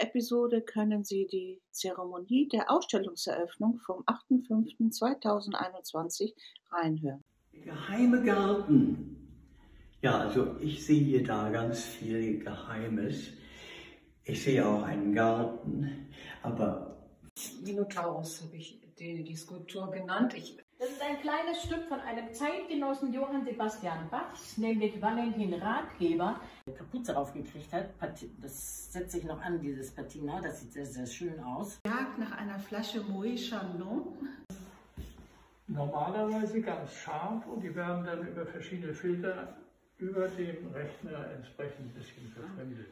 Episode können Sie die Zeremonie der Ausstellungseröffnung vom 8.5.2021 reinhören. Geheime Garten. Ja, also ich sehe hier da ganz viel Geheimes. Ich sehe auch einen Garten, aber Minotaurus habe ich die, die Skulptur genannt. Ich, Das ist ein kleines Stück von einem Zeitgenossen Johann Sebastian Bachs, nämlich Valentin Ratgeber. Kapuze draufgekriegt hat. Das setzt sich noch an, dieses Patina. Das sieht sehr, sehr schön aus. Jagd nach einer Flasche Moët Chandon. normalerweise ganz scharf und die werden dann über verschiedene Filter über dem Rechner entsprechend ein bisschen verfremdet.